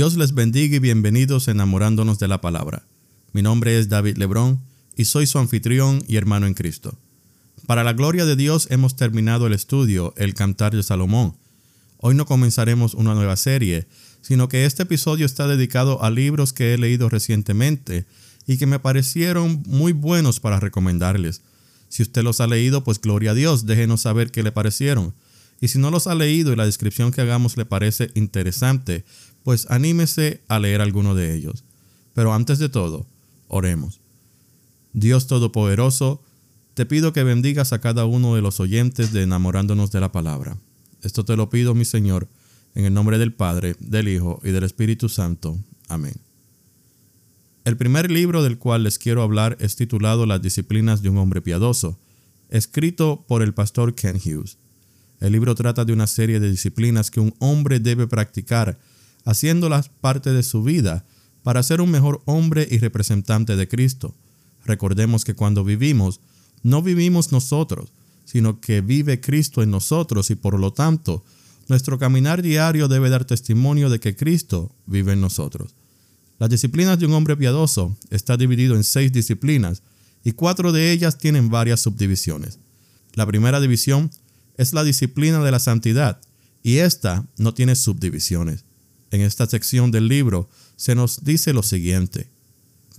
Dios les bendiga y bienvenidos enamorándonos de la palabra. Mi nombre es David Lebrón y soy su anfitrión y hermano en Cristo. Para la gloria de Dios hemos terminado el estudio El Cantar de Salomón. Hoy no comenzaremos una nueva serie, sino que este episodio está dedicado a libros que he leído recientemente y que me parecieron muy buenos para recomendarles. Si usted los ha leído, pues gloria a Dios, déjenos saber qué le parecieron. Y si no los ha leído y la descripción que hagamos le parece interesante, pues anímese a leer alguno de ellos. Pero antes de todo, oremos. Dios Todopoderoso, te pido que bendigas a cada uno de los oyentes de enamorándonos de la palabra. Esto te lo pido, mi Señor, en el nombre del Padre, del Hijo y del Espíritu Santo. Amén. El primer libro del cual les quiero hablar es titulado Las disciplinas de un hombre piadoso, escrito por el pastor Ken Hughes. El libro trata de una serie de disciplinas que un hombre debe practicar haciéndolas parte de su vida para ser un mejor hombre y representante de Cristo. Recordemos que cuando vivimos, no vivimos nosotros, sino que vive Cristo en nosotros y por lo tanto, nuestro caminar diario debe dar testimonio de que Cristo vive en nosotros. Las disciplinas de un hombre piadoso está dividido en seis disciplinas y cuatro de ellas tienen varias subdivisiones. La primera división es la disciplina de la santidad y esta no tiene subdivisiones. En esta sección del libro se nos dice lo siguiente,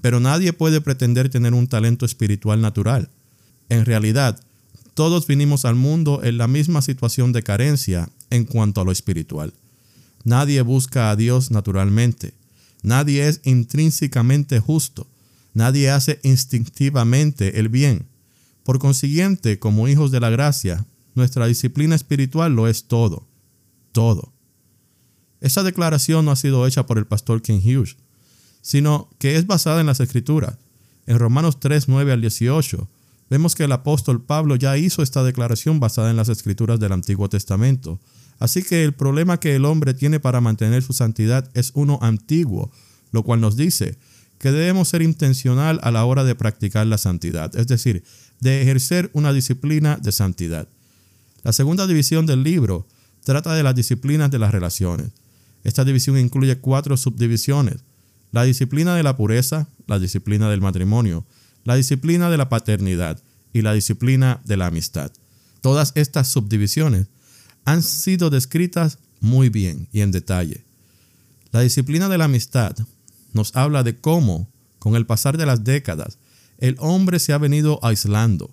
pero nadie puede pretender tener un talento espiritual natural. En realidad, todos vinimos al mundo en la misma situación de carencia en cuanto a lo espiritual. Nadie busca a Dios naturalmente. Nadie es intrínsecamente justo. Nadie hace instintivamente el bien. Por consiguiente, como hijos de la gracia, nuestra disciplina espiritual lo es todo. Todo. Esa declaración no ha sido hecha por el pastor Ken Hughes, sino que es basada en las escrituras. En Romanos 3, 9 al 18, vemos que el apóstol Pablo ya hizo esta declaración basada en las escrituras del Antiguo Testamento. Así que el problema que el hombre tiene para mantener su santidad es uno antiguo, lo cual nos dice que debemos ser intencional a la hora de practicar la santidad, es decir, de ejercer una disciplina de santidad. La segunda división del libro trata de las disciplinas de las relaciones. Esta división incluye cuatro subdivisiones. La disciplina de la pureza, la disciplina del matrimonio, la disciplina de la paternidad y la disciplina de la amistad. Todas estas subdivisiones han sido descritas muy bien y en detalle. La disciplina de la amistad nos habla de cómo, con el pasar de las décadas, el hombre se ha venido aislando.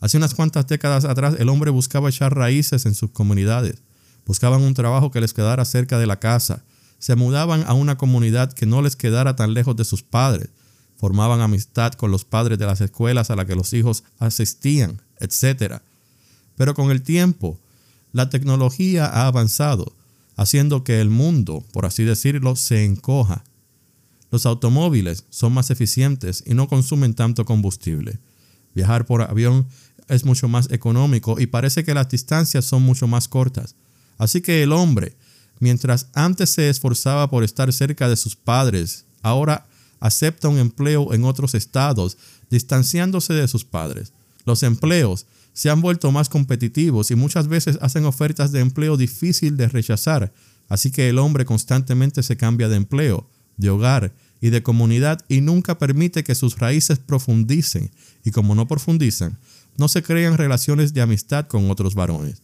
Hace unas cuantas décadas atrás el hombre buscaba echar raíces en sus comunidades buscaban un trabajo que les quedara cerca de la casa, se mudaban a una comunidad que no les quedara tan lejos de sus padres, formaban amistad con los padres de las escuelas a las que los hijos asistían, etc. Pero con el tiempo, la tecnología ha avanzado, haciendo que el mundo, por así decirlo, se encoja. Los automóviles son más eficientes y no consumen tanto combustible. Viajar por avión es mucho más económico y parece que las distancias son mucho más cortas. Así que el hombre, mientras antes se esforzaba por estar cerca de sus padres, ahora acepta un empleo en otros estados, distanciándose de sus padres. Los empleos se han vuelto más competitivos y muchas veces hacen ofertas de empleo difícil de rechazar, así que el hombre constantemente se cambia de empleo, de hogar y de comunidad y nunca permite que sus raíces profundicen y como no profundizan, no se crean relaciones de amistad con otros varones.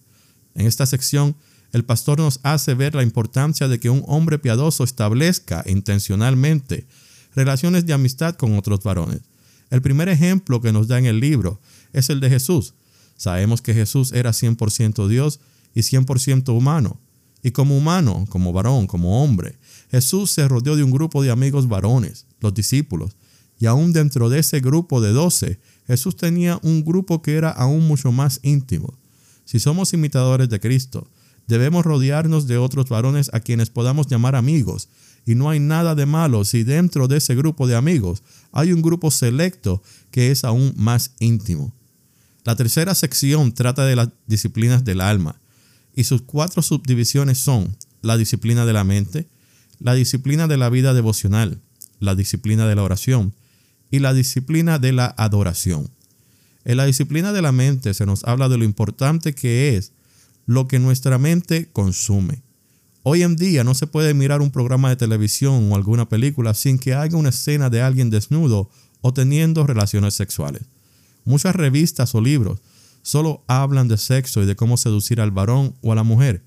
En esta sección el pastor nos hace ver la importancia de que un hombre piadoso establezca intencionalmente relaciones de amistad con otros varones. El primer ejemplo que nos da en el libro es el de Jesús. Sabemos que Jesús era 100% Dios y 100% humano. Y como humano, como varón, como hombre, Jesús se rodeó de un grupo de amigos varones, los discípulos. Y aún dentro de ese grupo de doce, Jesús tenía un grupo que era aún mucho más íntimo. Si somos imitadores de Cristo, Debemos rodearnos de otros varones a quienes podamos llamar amigos. Y no hay nada de malo si dentro de ese grupo de amigos hay un grupo selecto que es aún más íntimo. La tercera sección trata de las disciplinas del alma y sus cuatro subdivisiones son la disciplina de la mente, la disciplina de la vida devocional, la disciplina de la oración y la disciplina de la adoración. En la disciplina de la mente se nos habla de lo importante que es lo que nuestra mente consume. Hoy en día no se puede mirar un programa de televisión o alguna película sin que haya una escena de alguien desnudo o teniendo relaciones sexuales. Muchas revistas o libros solo hablan de sexo y de cómo seducir al varón o a la mujer.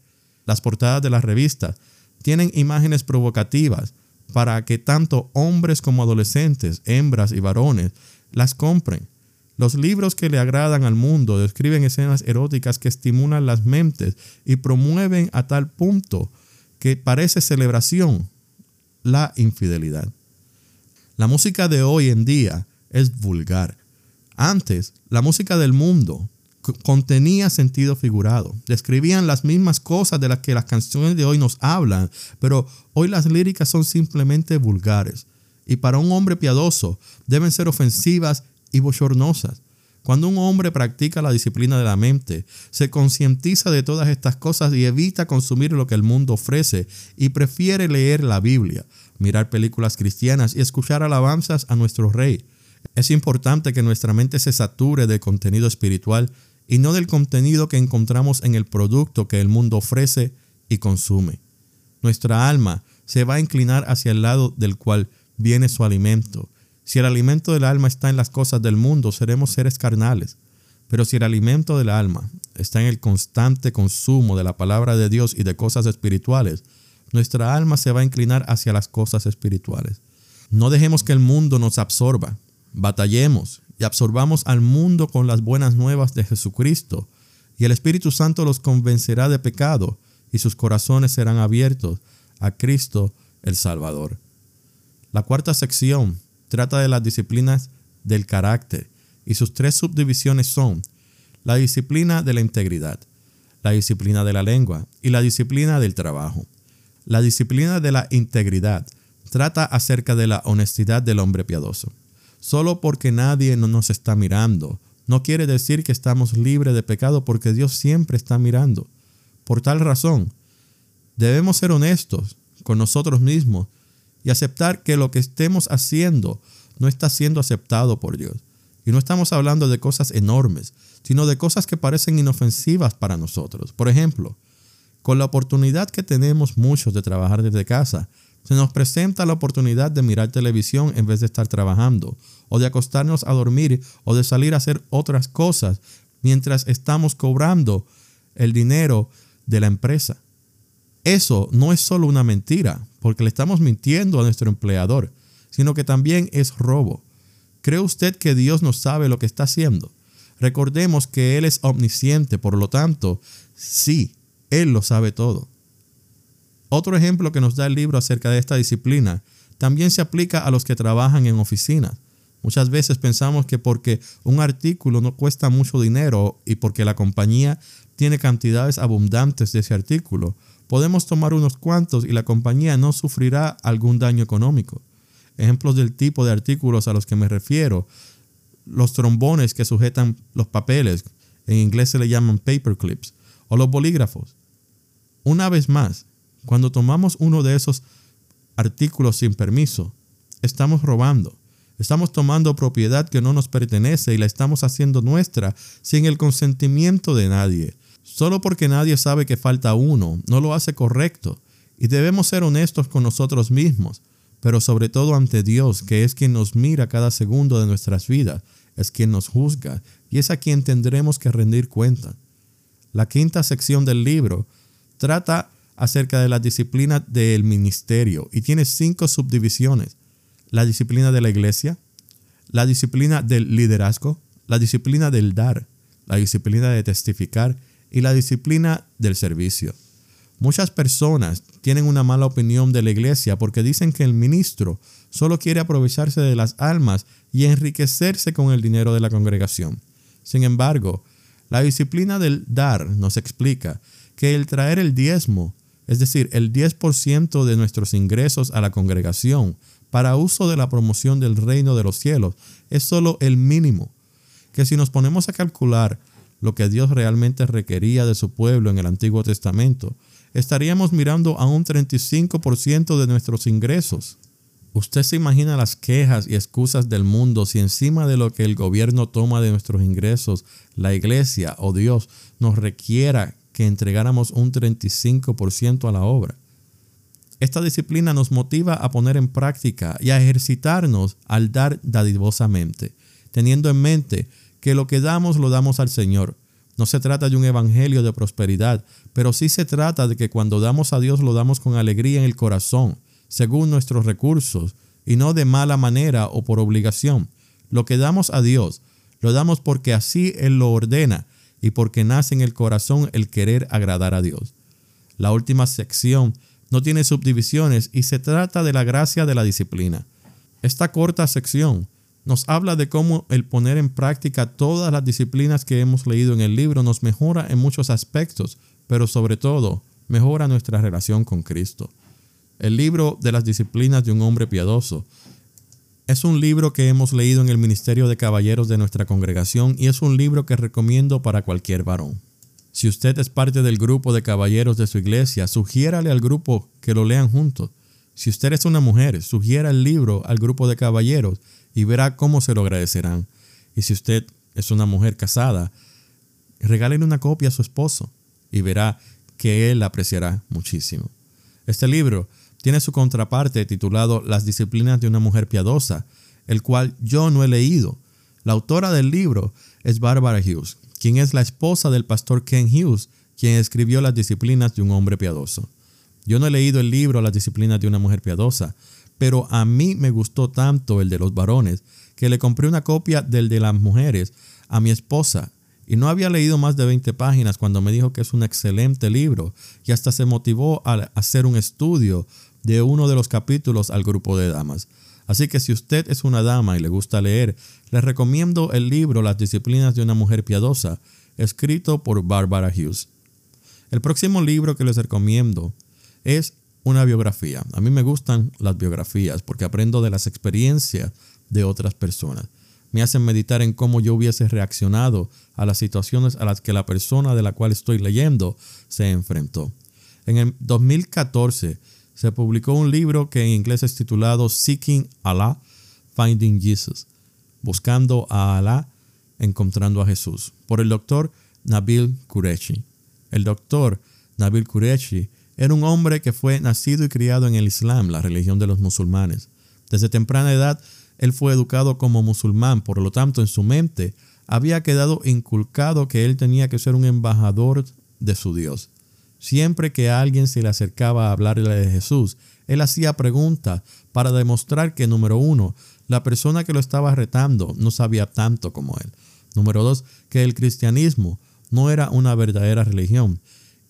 Las portadas de las revistas tienen imágenes provocativas para que tanto hombres como adolescentes, hembras y varones las compren. Los libros que le agradan al mundo describen escenas eróticas que estimulan las mentes y promueven a tal punto que parece celebración la infidelidad. La música de hoy en día es vulgar. Antes, la música del mundo contenía sentido figurado. Describían las mismas cosas de las que las canciones de hoy nos hablan, pero hoy las líricas son simplemente vulgares. Y para un hombre piadoso deben ser ofensivas y bochornosas. Cuando un hombre practica la disciplina de la mente, se concientiza de todas estas cosas y evita consumir lo que el mundo ofrece y prefiere leer la Biblia, mirar películas cristianas y escuchar alabanzas a nuestro Rey. Es importante que nuestra mente se sature de contenido espiritual y no del contenido que encontramos en el producto que el mundo ofrece y consume. Nuestra alma se va a inclinar hacia el lado del cual viene su alimento si el alimento del alma está en las cosas del mundo, seremos seres carnales. Pero si el alimento del alma está en el constante consumo de la palabra de Dios y de cosas espirituales, nuestra alma se va a inclinar hacia las cosas espirituales. No dejemos que el mundo nos absorba. Batallemos y absorbamos al mundo con las buenas nuevas de Jesucristo, y el Espíritu Santo los convencerá de pecado, y sus corazones serán abiertos a Cristo el Salvador. La cuarta sección trata de las disciplinas del carácter y sus tres subdivisiones son la disciplina de la integridad, la disciplina de la lengua y la disciplina del trabajo. La disciplina de la integridad trata acerca de la honestidad del hombre piadoso. Solo porque nadie no nos está mirando, no quiere decir que estamos libres de pecado porque Dios siempre está mirando. Por tal razón, debemos ser honestos con nosotros mismos y aceptar que lo que estemos haciendo no está siendo aceptado por Dios. Y no estamos hablando de cosas enormes, sino de cosas que parecen inofensivas para nosotros. Por ejemplo, con la oportunidad que tenemos muchos de trabajar desde casa, se nos presenta la oportunidad de mirar televisión en vez de estar trabajando, o de acostarnos a dormir, o de salir a hacer otras cosas mientras estamos cobrando el dinero de la empresa. Eso no es solo una mentira, porque le estamos mintiendo a nuestro empleador, sino que también es robo. ¿Cree usted que Dios no sabe lo que está haciendo? Recordemos que Él es omnisciente, por lo tanto, sí, Él lo sabe todo. Otro ejemplo que nos da el libro acerca de esta disciplina también se aplica a los que trabajan en oficinas. Muchas veces pensamos que porque un artículo no cuesta mucho dinero y porque la compañía tiene cantidades abundantes de ese artículo, podemos tomar unos cuantos y la compañía no sufrirá algún daño económico. Ejemplos del tipo de artículos a los que me refiero, los trombones que sujetan los papeles, en inglés se le llaman paperclips, o los bolígrafos. Una vez más, cuando tomamos uno de esos artículos sin permiso, estamos robando. Estamos tomando propiedad que no nos pertenece y la estamos haciendo nuestra sin el consentimiento de nadie. Solo porque nadie sabe que falta uno, no lo hace correcto. Y debemos ser honestos con nosotros mismos, pero sobre todo ante Dios, que es quien nos mira cada segundo de nuestras vidas, es quien nos juzga y es a quien tendremos que rendir cuenta. La quinta sección del libro trata acerca de la disciplina del ministerio y tiene cinco subdivisiones. La disciplina de la iglesia, la disciplina del liderazgo, la disciplina del dar, la disciplina de testificar y la disciplina del servicio. Muchas personas tienen una mala opinión de la iglesia porque dicen que el ministro solo quiere aprovecharse de las almas y enriquecerse con el dinero de la congregación. Sin embargo, la disciplina del dar nos explica que el traer el diezmo, es decir, el 10% de nuestros ingresos a la congregación para uso de la promoción del reino de los cielos, es solo el mínimo. Que si nos ponemos a calcular lo que Dios realmente requería de su pueblo en el Antiguo Testamento, estaríamos mirando a un 35% de nuestros ingresos. Usted se imagina las quejas y excusas del mundo si encima de lo que el gobierno toma de nuestros ingresos, la iglesia o Dios nos requiera que entregáramos un 35% a la obra. Esta disciplina nos motiva a poner en práctica y a ejercitarnos al dar dadivosamente, teniendo en mente que lo que damos lo damos al Señor. No se trata de un evangelio de prosperidad, pero sí se trata de que cuando damos a Dios lo damos con alegría en el corazón, según nuestros recursos, y no de mala manera o por obligación. Lo que damos a Dios, lo damos porque así Él lo ordena y porque nace en el corazón el querer agradar a Dios. La última sección no tiene subdivisiones y se trata de la gracia de la disciplina. Esta corta sección nos habla de cómo el poner en práctica todas las disciplinas que hemos leído en el libro nos mejora en muchos aspectos, pero sobre todo mejora nuestra relación con Cristo. El libro de las disciplinas de un hombre piadoso es un libro que hemos leído en el Ministerio de Caballeros de nuestra congregación y es un libro que recomiendo para cualquier varón. Si usted es parte del grupo de caballeros de su iglesia, sugiérale al grupo que lo lean juntos. Si usted es una mujer, sugiera el libro al grupo de caballeros y verá cómo se lo agradecerán. Y si usted es una mujer casada, regálele una copia a su esposo y verá que él apreciará muchísimo. Este libro tiene su contraparte titulado Las disciplinas de una mujer piadosa, el cual yo no he leído. La autora del libro es Barbara Hughes, quien es la esposa del pastor Ken Hughes, quien escribió Las disciplinas de un hombre piadoso. Yo no he leído el libro Las disciplinas de una mujer piadosa, pero a mí me gustó tanto el de los varones que le compré una copia del de las mujeres a mi esposa y no había leído más de 20 páginas cuando me dijo que es un excelente libro y hasta se motivó a hacer un estudio de uno de los capítulos al grupo de damas. Así que si usted es una dama y le gusta leer, le recomiendo el libro Las disciplinas de una mujer piadosa, escrito por Barbara Hughes. El próximo libro que les recomiendo es una biografía. A mí me gustan las biografías porque aprendo de las experiencias de otras personas. Me hacen meditar en cómo yo hubiese reaccionado a las situaciones a las que la persona de la cual estoy leyendo se enfrentó. En el 2014 se publicó un libro que en inglés es titulado Seeking Allah, Finding Jesus, buscando a Allah, encontrando a Jesús, por el doctor Nabil Qureshi. El doctor Nabil Qureshi era un hombre que fue nacido y criado en el Islam, la religión de los musulmanes. Desde temprana edad, él fue educado como musulmán, por lo tanto, en su mente había quedado inculcado que él tenía que ser un embajador de su Dios. Siempre que alguien se le acercaba a hablarle de Jesús, él hacía preguntas para demostrar que, número uno, la persona que lo estaba retando no sabía tanto como él. Número dos, que el cristianismo no era una verdadera religión.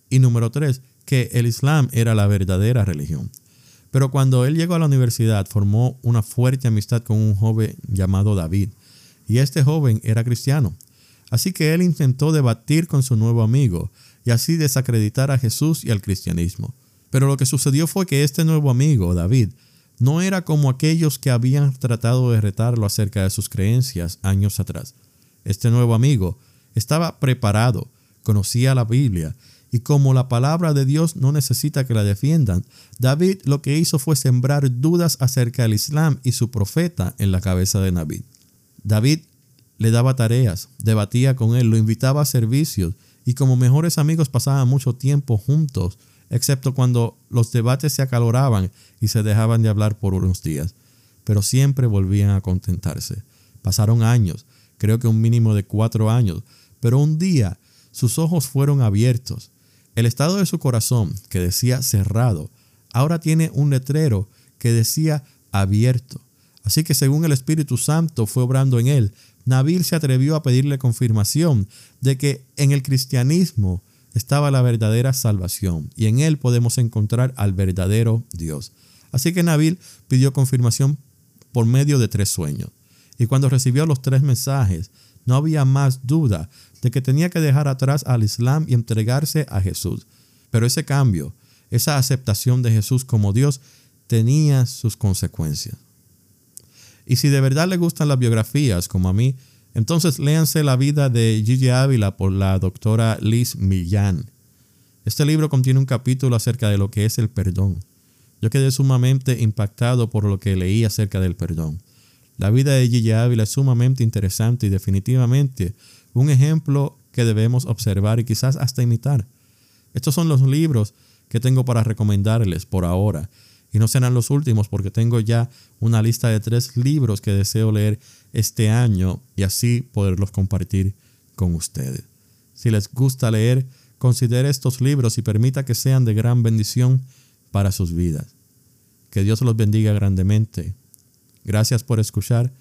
Y número tres, que el Islam era la verdadera religión. Pero cuando él llegó a la universidad formó una fuerte amistad con un joven llamado David, y este joven era cristiano. Así que él intentó debatir con su nuevo amigo y así desacreditar a Jesús y al cristianismo. Pero lo que sucedió fue que este nuevo amigo, David, no era como aquellos que habían tratado de retarlo acerca de sus creencias años atrás. Este nuevo amigo estaba preparado, conocía la Biblia y como la palabra de Dios no necesita que la defiendan, David lo que hizo fue sembrar dudas acerca del Islam y su profeta en la cabeza de David. David le daba tareas, debatía con él, lo invitaba a servicios y como mejores amigos pasaban mucho tiempo juntos, excepto cuando los debates se acaloraban y se dejaban de hablar por unos días. Pero siempre volvían a contentarse. Pasaron años, creo que un mínimo de cuatro años, pero un día sus ojos fueron abiertos el estado de su corazón, que decía cerrado, ahora tiene un letrero que decía abierto. Así que según el Espíritu Santo fue obrando en él, Nabil se atrevió a pedirle confirmación de que en el cristianismo estaba la verdadera salvación y en él podemos encontrar al verdadero Dios. Así que Nabil pidió confirmación por medio de tres sueños. Y cuando recibió los tres mensajes, no había más duda de que tenía que dejar atrás al Islam y entregarse a Jesús. Pero ese cambio, esa aceptación de Jesús como Dios, tenía sus consecuencias. Y si de verdad le gustan las biografías, como a mí, entonces léanse la vida de Gigi Ávila por la doctora Liz Millán. Este libro contiene un capítulo acerca de lo que es el perdón. Yo quedé sumamente impactado por lo que leí acerca del perdón. La vida de Gigi Ávila es sumamente interesante y definitivamente un ejemplo que debemos observar y quizás hasta imitar. Estos son los libros que tengo para recomendarles por ahora. Y no serán los últimos porque tengo ya una lista de tres libros que deseo leer este año y así poderlos compartir con ustedes. Si les gusta leer, considere estos libros y permita que sean de gran bendición para sus vidas. Que Dios los bendiga grandemente. Gracias por escuchar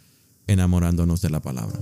enamorándonos de la palabra.